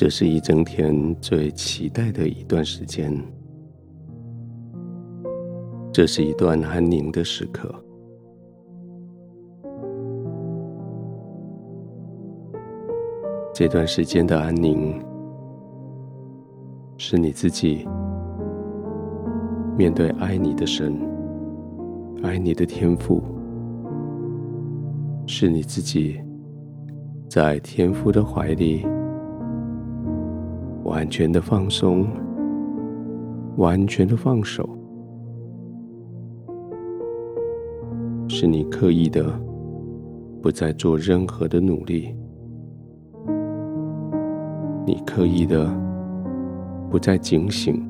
这是一整天最期待的一段时间，这是一段安宁的时刻。这段时间的安宁，是你自己面对爱你的神、爱你的天父，是你自己在天父的怀里。完全的放松，完全的放手，是你刻意的不再做任何的努力，你刻意的不再警醒，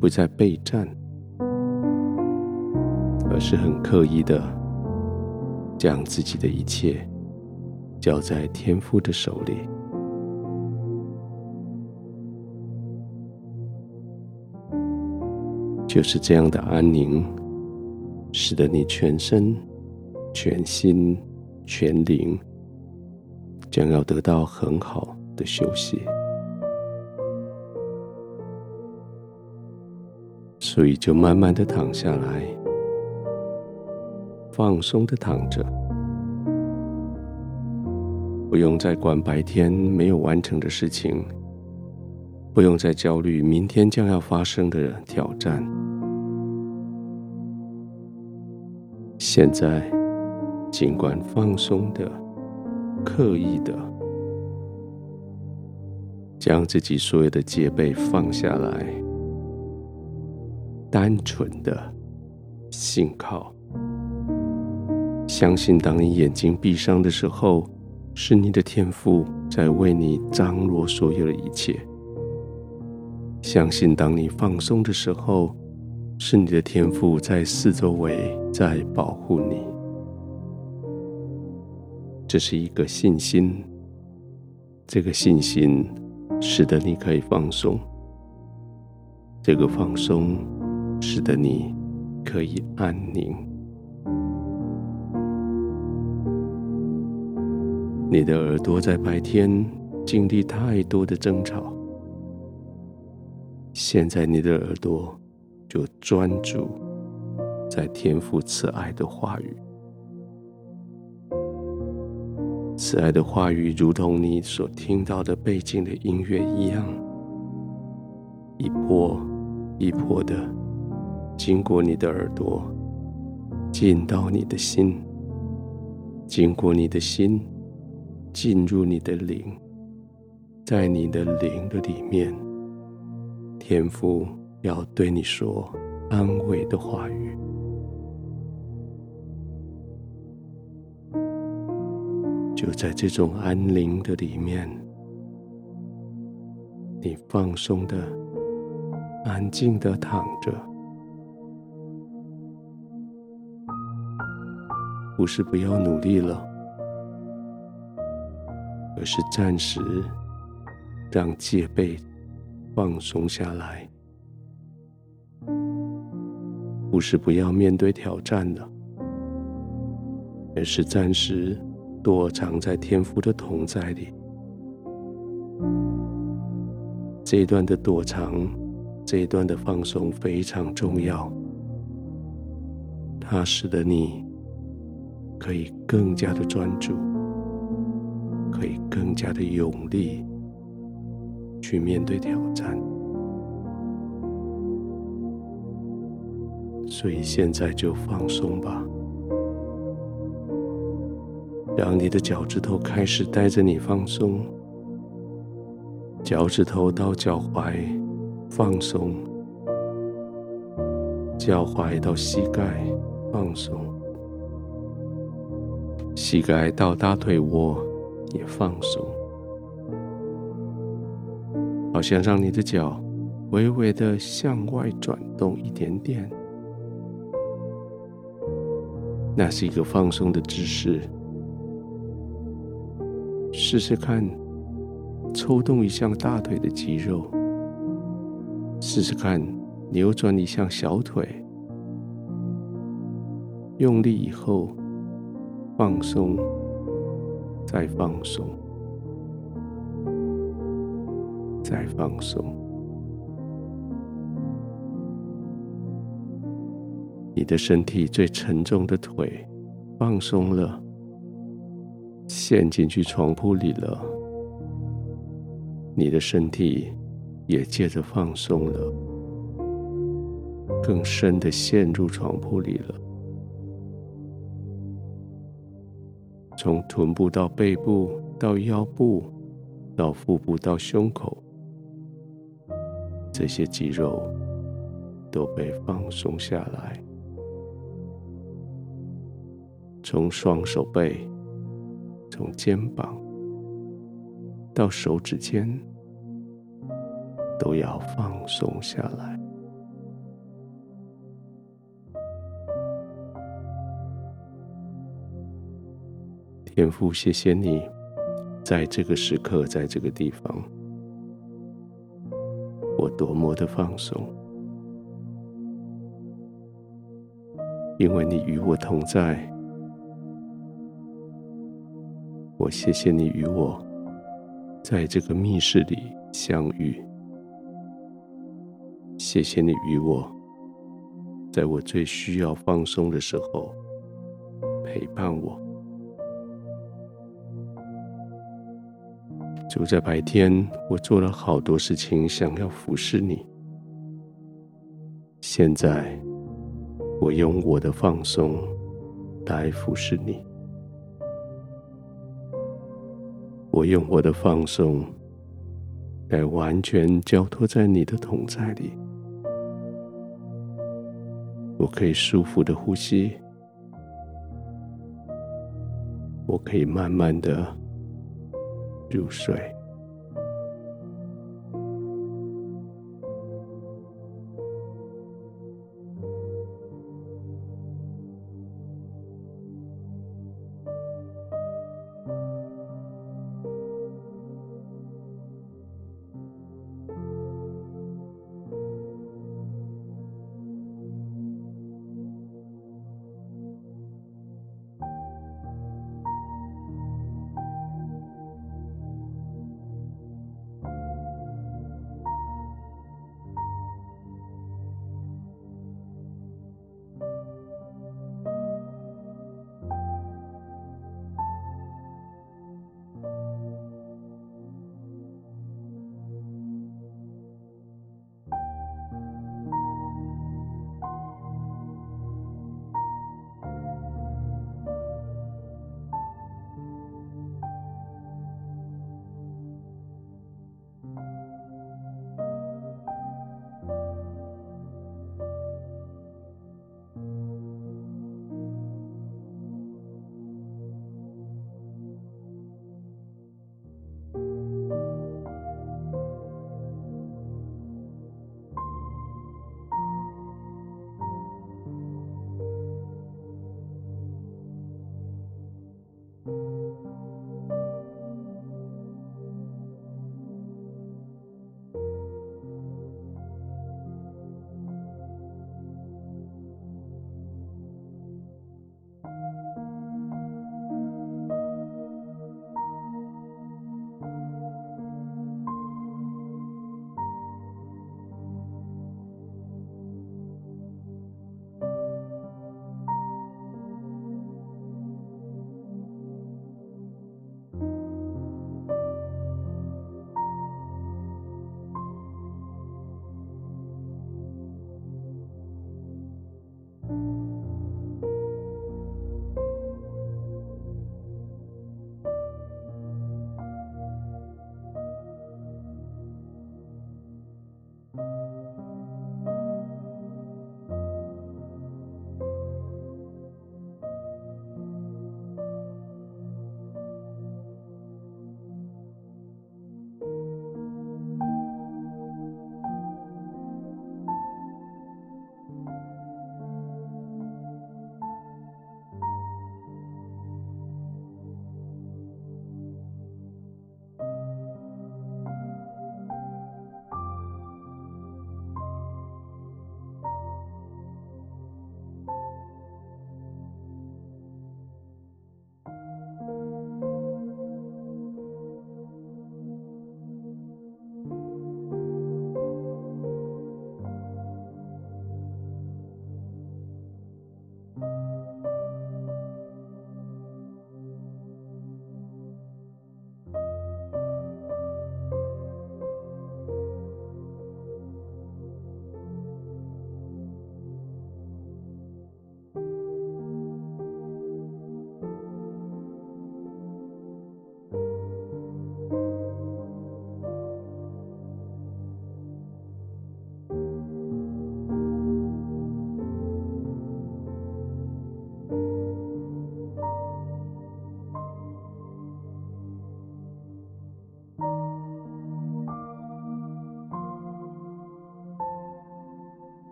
不再备战，而是很刻意的将自己的一切交在天父的手里。就是这样的安宁，使得你全身、全心、全灵将要得到很好的休息。所以就慢慢的躺下来，放松的躺着，不用再管白天没有完成的事情。不用再焦虑明天将要发生的挑战。现在，尽管放松的、刻意的，将自己所有的戒备放下来，单纯的信靠，相信当你眼睛闭上的时候，是你的天赋在为你张罗所有的一切。相信当你放松的时候，是你的天赋在四周围在保护你。这是一个信心，这个信心使得你可以放松，这个放松使得你可以安宁。你的耳朵在白天经历太多的争吵。现在你的耳朵就专注在天父慈爱的话语，慈爱的话语如同你所听到的背景的音乐一样，一波一波的经过你的耳朵，进到你的心，经过你的心，进入你的灵，在你的灵的里面。天父要对你说安慰的话语，就在这种安宁的里面，你放松的、安静的躺着，不是不要努力了，而是暂时让戒备。放松下来，不是不要面对挑战了，而是暂时躲藏在天父的同在里。这一段的躲藏，这一段的放松非常重要，它使得你可以更加的专注，可以更加的用力。去面对挑战，所以现在就放松吧，让你的脚趾头开始带着你放松，脚趾头到脚踝放松，脚踝到膝盖放松，膝盖到大腿窝也放松。好像让你的脚微微的向外转动一点点，那是一个放松的姿势。试试看，抽动一下大腿的肌肉，试试看扭转一下小腿，用力以后放松，再放松。在放松。你的身体最沉重的腿放松了，陷进去床铺里了。你的身体也借着放松了，更深的陷入床铺里了。从臀部到背部，到腰部，到腹部，到胸口，这些肌肉都被放松下来。从双手背，从肩膀到手指尖，都要放松下来。天父，谢谢你，在这个时刻，在这个地方，多么的放松，因为你与我同在。我谢谢你与我在这个密室里相遇，谢谢你与我在我最需要放松的时候陪伴我。就在白天，我做了好多事情，想要服侍你。现在，我用我的放松来服侍你。我用我的放松来完全交托在你的同在里。我可以舒服的呼吸，我可以慢慢的。入睡。